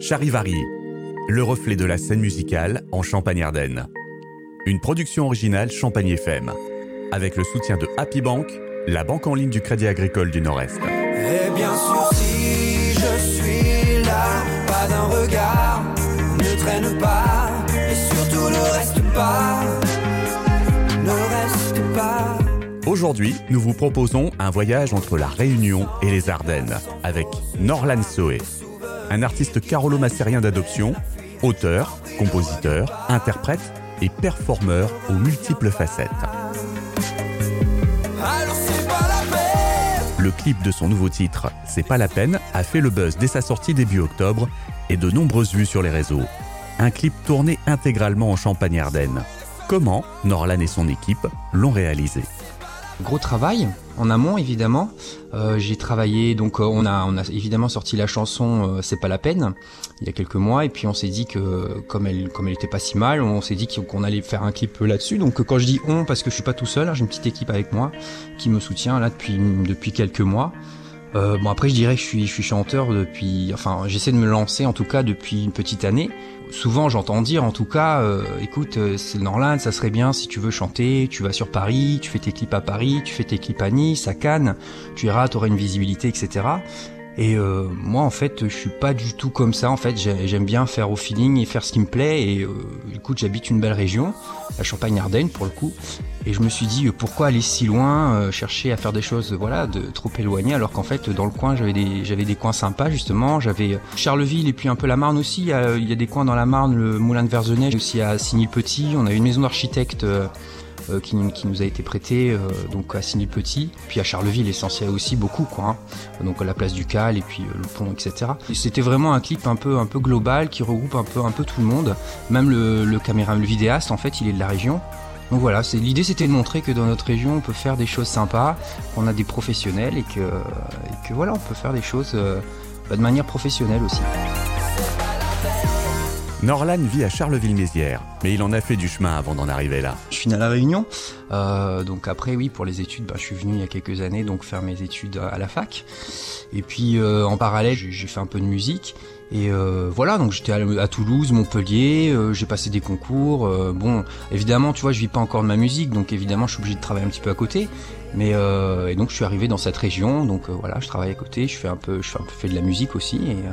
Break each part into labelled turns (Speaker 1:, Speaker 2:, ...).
Speaker 1: Charivari, le reflet de la scène musicale en Champagne-Ardenne. Une production originale Champagne FM, avec le soutien de Happy Bank, la banque en ligne du Crédit Agricole du Nord-Est.
Speaker 2: Et bien sûr, si je suis là, pas d'un regard, ne traîne pas, et surtout ne reste pas, ne reste pas.
Speaker 1: Aujourd'hui, nous vous proposons un voyage entre la Réunion et les Ardennes avec Norlan Soé, un artiste carolo-massérien d'adoption, auteur, compositeur, interprète et performeur aux multiples facettes. Le clip de son nouveau titre, C'est pas la peine, a fait le buzz dès sa sortie début octobre et de nombreuses vues sur les réseaux. Un clip tourné intégralement en Champagne-Ardenne. Comment Norlan et son équipe l'ont réalisé
Speaker 3: Gros travail en amont évidemment. Euh, j'ai travaillé donc euh, on a on a évidemment sorti la chanson euh, c'est pas la peine il y a quelques mois et puis on s'est dit que comme elle comme elle était pas si mal on s'est dit qu'on allait faire un clip là-dessus donc quand je dis on parce que je suis pas tout seul hein, j'ai une petite équipe avec moi qui me soutient là depuis depuis quelques mois. Bon après je dirais que je suis je suis chanteur depuis enfin j'essaie de me lancer en tout cas depuis une petite année. Souvent j'entends dire en tout cas euh, écoute euh, c'est Norland ça serait bien si tu veux chanter tu vas sur Paris tu fais tes clips à Paris tu fais tes clips à Nice à Cannes tu iras t'auras une visibilité etc. Et euh, moi, en fait, je suis pas du tout comme ça. En fait, j'ai- j'aime bien faire au feeling et faire ce qui me plaît. Et euh, écoute, j'habite une belle région, la Champagne-Ardenne pour le coup. Et je me suis dit, euh, pourquoi aller si loin, euh, chercher à faire des choses, voilà, de trop éloignées, alors qu'en fait, dans le coin, j'avais des, j'avais des coins sympas justement. J'avais Charleville et puis un peu la Marne aussi. Il y a, des coins dans la Marne, le Moulin de Verzenay, aussi à Signy-le-Petit. On a une maison d'architecte. Euh, qui, nous a été prêtée euh, donc à Signy-le-Petit, puis à Charleville essentiel aussi beaucoup quoi. hein. Donc à la place du Cal et puis euh, le pont etc Et c'était vraiment un clip un peu un peu global qui regroupe un peu un peu tout le monde. Même le, le caméra le vidéaste en fait il est de la région. Donc voilà l'idée c'était de montrer que dans notre région on peut faire des choses sympas qu'on a des professionnels et que voilà on peut faire des choses bah, de manière professionnelle aussi
Speaker 1: Norlan vit à Charleville-Mézières, mais il en a fait du chemin avant d'en arriver là.
Speaker 3: Je suis né à la Réunion, euh, donc après oui pour les études, bah, je suis venu il y a quelques années donc faire mes études à la fac. Et puis euh, en parallèle j'ai j'ai fait un peu de musique et euh, voilà donc j'étais à, à Toulouse, Montpellier, euh, j'ai passé des concours. euh, bon évidemment tu vois je vis pas encore de ma musique donc évidemment je suis obligé de travailler un petit peu à côté. Mais euh, et donc je suis arrivé dans cette région donc euh, voilà je travaille à côté, je fais un peu je fais un peu fait de la musique aussi et euh,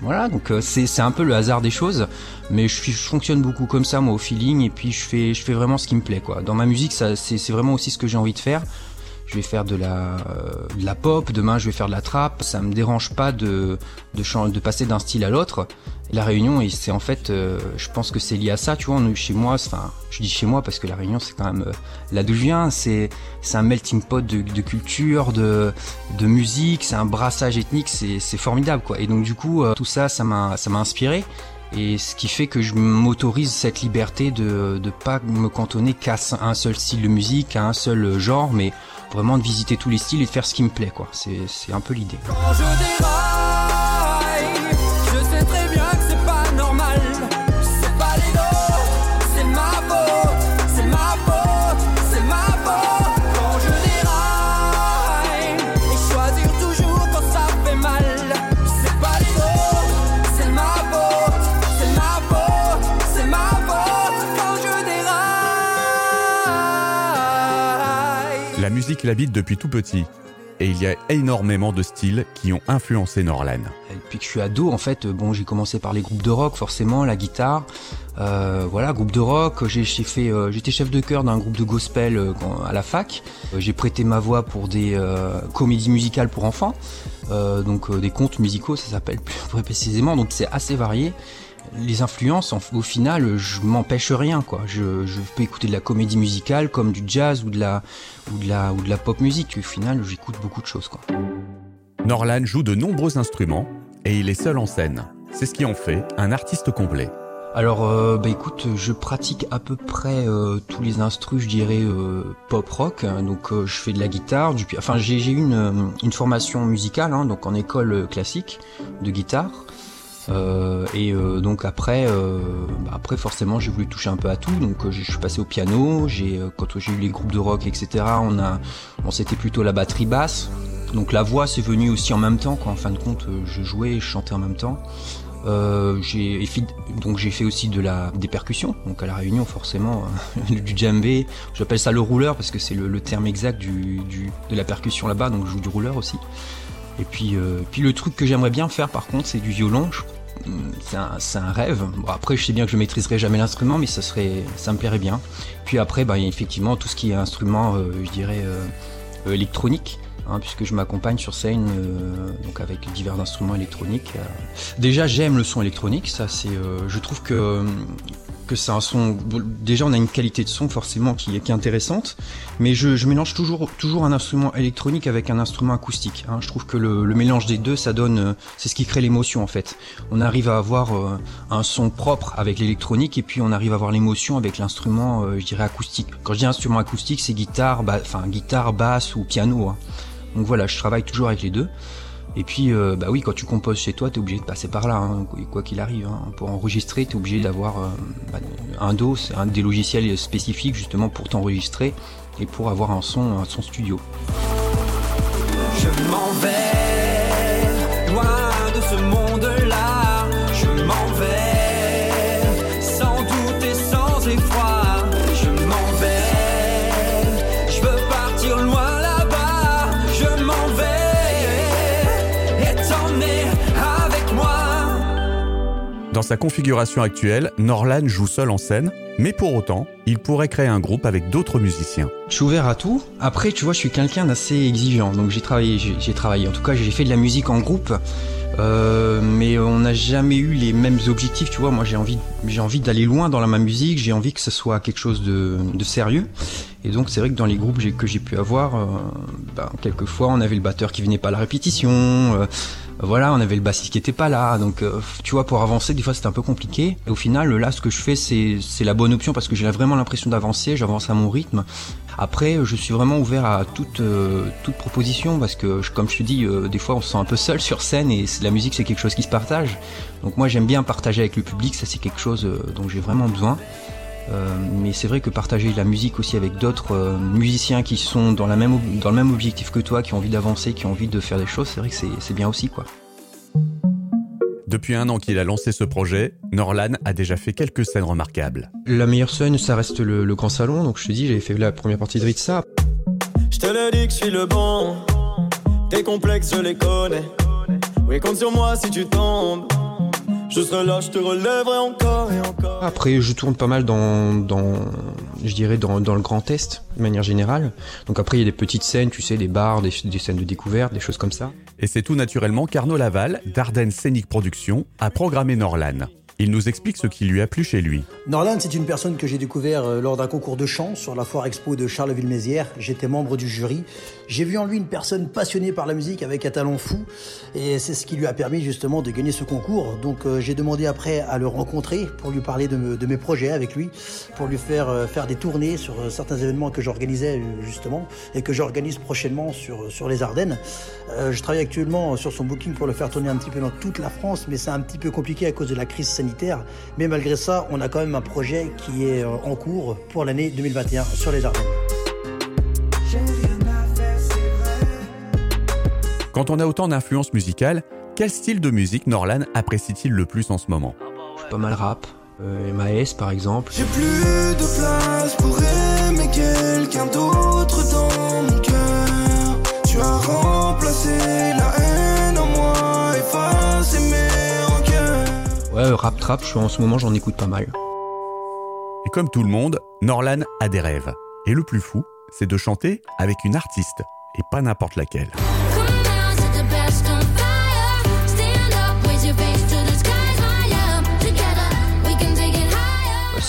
Speaker 3: voilà donc c'est un peu le hasard des choses mais je, je fonctionne beaucoup comme ça moi au feeling et puis je fais je fais vraiment ce qui me plaît quoi dans ma musique c'est vraiment aussi ce que j'ai envie de faire je vais faire de la euh, de la pop demain je vais faire de la trap. Ça me dérange pas de de, de passer d'un style à l'autre. La Réunion c'est en fait euh, je pense que c'est lié à ça tu vois chez moi enfin je dis chez moi parce que la Réunion c'est quand même euh, là d'où je viens. C'est un melting pot de, culture de de musique c'est un brassage ethnique c'est formidable quoi. Et donc du coup tout ça ça m'a ça m'a inspiré. Et ce qui fait que je m'autorise cette liberté de de pas me cantonner qu'à un seul style de musique, à un seul genre, mais vraiment de visiter tous les styles et de faire ce qui me plaît, quoi. C'est un peu l'idée.
Speaker 1: Musique l'habite depuis tout petit, et il y a énormément de styles qui ont influencé Norlan.
Speaker 3: Depuis que je suis ado, en fait, bon, j'ai commencé par les groupes de rock, forcément, la guitare. Euh, voilà, groupe de rock. J'ai fait, euh, j'étais chef de chœur d'un groupe de gospel euh, à la fac. J'ai prêté ma voix pour des comédies musicales pour enfants, donc des contes musicaux, ça s'appelle plus précisément. Donc c'est assez varié. Les influences, en- au final, je m'empêche rien, quoi. Je, je peux écouter de la comédie musicale comme du jazz ou de la ou de la ou de la pop musique. Au final, j'écoute beaucoup de choses, quoi.
Speaker 1: Norlan joue de nombreux instruments, et il est seul en scène. C'est ce qui en fait un artiste complet.
Speaker 3: Alors, euh, bah écoute, je pratique à peu près euh, tous les instrus, je dirais euh, pop rock. hein. donc, je fais de la guitare, du enfin j'ai eu une, une formation musicale, hein, donc en école classique de guitare. Euh, et euh, donc après, euh, bah après forcément j'ai voulu toucher un peu à tout. Donc je suis passé au piano. J'ai quand j'ai eu les groupes de rock, etc. On a, bon c'était plutôt la batterie basse. Donc la voix c'est venu aussi en même temps. Quoi. En fin de compte, je jouais et je chantais en même temps. J'ai donc j'ai fait aussi de la des percussions. Donc à la Réunion forcément du djembé. J'appelle ça le rouleur parce que c'est le, terme exact de la percussion là-bas. Donc je joue du rouleur aussi. Et puis euh, puis le truc que j'aimerais bien faire par contre c'est du violon. C'est un, rêve. après, je sais bien que je maîtriserai jamais l'instrument, mais ça serait, ça me plairait bien. Puis après, bah, effectivement tout ce qui est instrument, euh, je dirais euh, électronique. Hein, puisque je m'accompagne sur scène euh, donc avec divers instruments électroniques. Déjà j'aime le son électronique, ça c'est, euh, je trouve que que c'est un son. Déjà on a une qualité de son forcément qui, est intéressante, mais je, mélange toujours toujours un instrument électronique avec un instrument acoustique. Hein. Je trouve que le, mélange des deux, ça donne, euh, c'est ce qui crée l'émotion en fait. On arrive à avoir un son propre avec l'électronique et puis on arrive à avoir l'émotion avec l'instrument, je dirais acoustique. Quand je dis instrument acoustique, c'est guitare, enfin guitare, basse ou piano. Hein. Donc voilà, je travaille toujours avec les deux. Et puis, euh, bah oui, quand tu composes chez toi, tu es obligé de passer par là, hein, quoi qu'il arrive. Hein. Pour enregistrer, tu es obligé d'avoir euh, bah, un DO, c'est un des logiciels spécifiques justement pour t'enregistrer et pour avoir un son, un son studio.
Speaker 2: Je m'en vais, loin de ce monde-là,
Speaker 1: Dans sa configuration actuelle, Norlan joue seul en scène, mais pour autant, il pourrait créer un groupe avec d'autres musiciens.
Speaker 3: Je suis ouvert à tout. Après, tu vois, je suis quelqu'un d'assez exigeant, donc j'ai travaillé, j'ai travaillé. En tout cas, j'ai fait de la musique en groupe. Euh, mais on n'a jamais eu les mêmes objectifs, tu vois. Moi, j'ai envie, j'ai envie d'aller loin dans la ma musique. J'ai envie que ce soit quelque chose de, de sérieux. Et donc, c'est vrai que dans les groupes que j'ai pu avoir, euh, ben, quelquefois, on avait le batteur qui venait pas à la répétition. Euh, voilà, on avait le bassiste qui était pas là, donc euh, tu vois, pour avancer, des fois c'était un peu compliqué. Et au final, là, ce que je fais, c'est la bonne option parce que j'ai vraiment l'impression d'avancer, j'avance à mon rythme. Après, je suis vraiment ouvert à toute euh, toute proposition parce que, comme je te dis, euh, des fois on se sent un peu seul sur scène et la musique c'est quelque chose qui se partage. Donc moi j'aime bien partager avec le public, ça c'est quelque chose dont j'ai vraiment besoin. Euh, mais c'est vrai que partager la musique aussi avec d'autres euh, musiciens qui sont dans, la même, dans le même objectif que toi, qui ont envie d'avancer, qui ont envie de faire des choses, c'est vrai que c'est bien aussi quoi.
Speaker 1: Depuis un an qu'il a lancé ce projet, Norlan a déjà fait quelques scènes remarquables.
Speaker 3: La meilleure scène, ça reste le, Grand Salon, donc je te dis, j'avais fait la première partie de Ritza.
Speaker 4: Je te le dis que je suis le bon, tes complexes je les connais. Oui, compte sur moi si tu tombes. Je serai là, je te relèverai encore et encore.
Speaker 3: Après, je tourne pas mal dans, dans je dirais, dans, dans le Grand Est, de manière générale. Donc après, il y a des petites scènes, tu sais, des bars, des, des scènes de découverte, des choses comme ça.
Speaker 1: Et c'est tout naturellement qu'Arnaud Laval, d'Ardennes Scénic Productions, a programmé Norlan. Il nous explique ce qui lui a plu chez lui.
Speaker 5: Norland, c'est une personne que j'ai découvert euh, lors d'un concours de chant sur la foire expo de Charleville-Mézières. J'étais membre du jury. J'ai vu en lui une personne passionnée par la musique avec un talent fou. Et c'est ce qui lui a permis justement de gagner ce concours. Donc euh, j'ai demandé après à le rencontrer pour lui parler de, mes projets avec lui, pour lui faire euh, faire des tournées sur certains événements que j'organisais justement et que j'organise prochainement sur, sur les Ardennes. je travaille actuellement sur son booking pour le faire tourner un petit peu dans toute la France, mais c'est un petit peu compliqué à cause de la crise sanitaire mais malgré ça, on a quand même un projet qui est euh, en cours pour l'année 2021 sur les Ardennes.
Speaker 1: Quand on a autant d'influences musicales, quel style de musique Norlan apprécie-t-il le plus en ce moment?
Speaker 3: Je suis pas mal rap, euh, MAS par exemple.
Speaker 4: J'ai plus de place pour aimer quelqu'un d'autre dans mon cœur. Tu as remplacé la haine en moi, effacé mes
Speaker 3: Ouais, rap trap, en ce moment j'en écoute pas mal.
Speaker 1: Et comme tout le monde, Norlan a des rêves. Et le plus fou, c'est de chanter avec une artiste, et pas n'importe laquelle.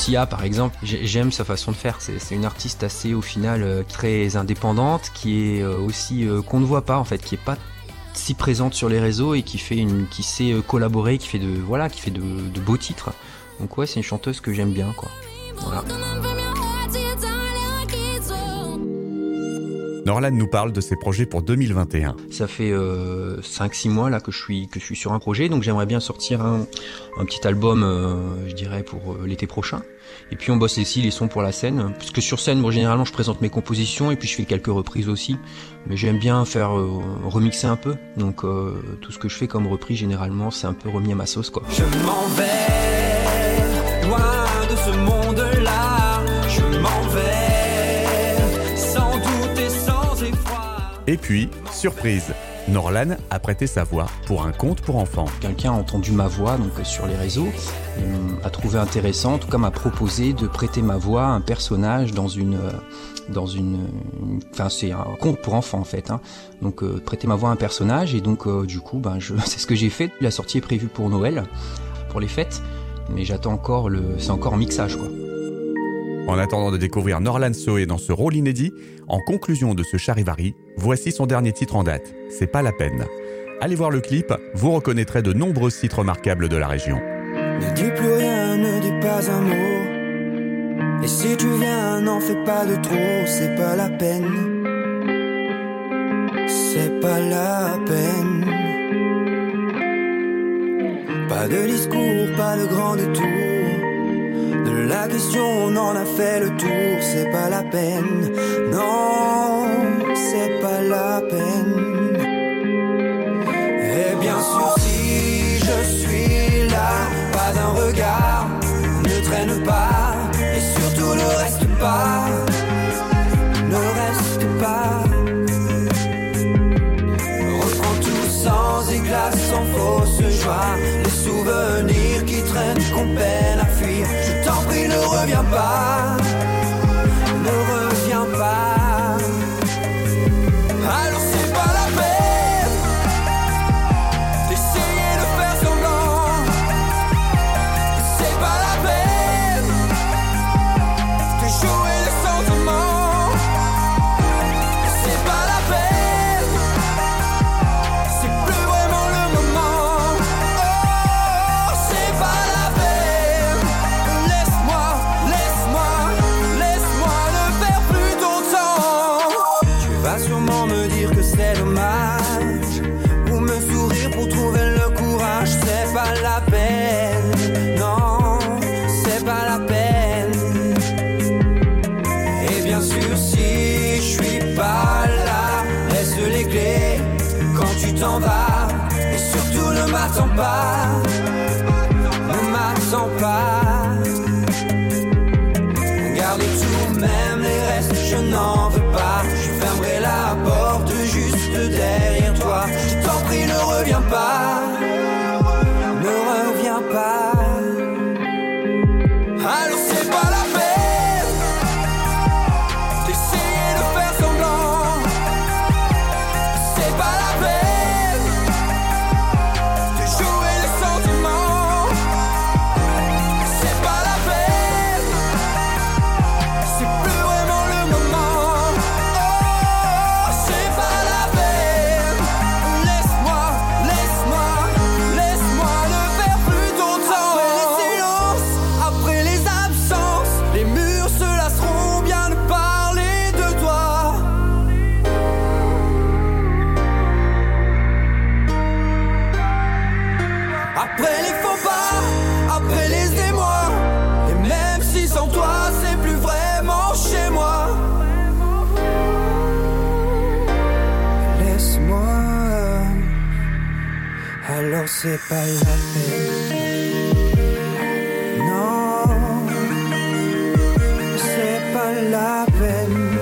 Speaker 3: Sia par exemple, j'aime sa façon de faire. C'est une artiste assez au final euh, très indépendante, qui est euh, aussi euh, qu'on ne voit pas en fait, qui est pas si présente sur les réseaux et qui fait une, qui sait collaborer, qui fait de, voilà, qui fait de, beaux titres. Donc ouais, c'est une chanteuse que j'aime bien, quoi.
Speaker 1: Norlan nous parle de ses projets pour 2021.
Speaker 3: Ça fait euh, 5-6 mois là que je suis que je suis sur un projet, donc j'aimerais bien sortir un, un petit album, euh, je dirais pour euh, l'été prochain. Et puis on bosse aussi les sons pour la scène, parce que sur scène, moi généralement je présente mes compositions et puis je fais quelques reprises aussi. Mais j'aime bien faire euh, remixer un peu, donc euh, tout ce que je fais comme reprise généralement c'est un peu remis à ma sauce quoi.
Speaker 2: Je m'en vais, loin de ce monde-là. Et
Speaker 1: puis, surprise, Norlan a prêté sa voix pour un conte pour enfants.
Speaker 3: Quelqu'un a entendu ma voix donc euh, sur les réseaux, et, a trouvé intéressant, en tout cas m'a proposé de prêter ma voix à un personnage dans une euh, dans une enfin c'est un conte pour enfants en fait hein. donc euh, prêter ma voix à un personnage et donc du coup ben je c'est ce que j'ai fait la sortie est prévue pour Noël pour les fêtes mais j'attends encore le c'est encore en mixage quoi
Speaker 1: En attendant de découvrir Norlan Soe dans ce rôle inédit, en conclusion de ce charivari, voici son dernier titre en date, C'est pas la peine. Allez voir le clip, vous reconnaîtrez de nombreux sites remarquables de la région.
Speaker 4: Ne dis plus rien, ne dis pas un mot. Et si tu viens, n'en fais pas de trop, c'est pas la peine. C'est pas la peine. Pas de discours, pas de grand détour. La question, on en a fait le tour, c'est pas la peine. Non, c'est pas la peine. Et bien sûr, si je suis là, pas d'un regard, ne traîne pas, et surtout ne reste pas, ne reste pas. Reprends tout sans éclat, sans fausse joie, les souvenirs qui traînent, qu'on peine love your body surtout ne m'attends pas. Ne m'attends pas. Gardez tout, même les restes, je n'en c'est pas la peine. Non, c'est pas la peine.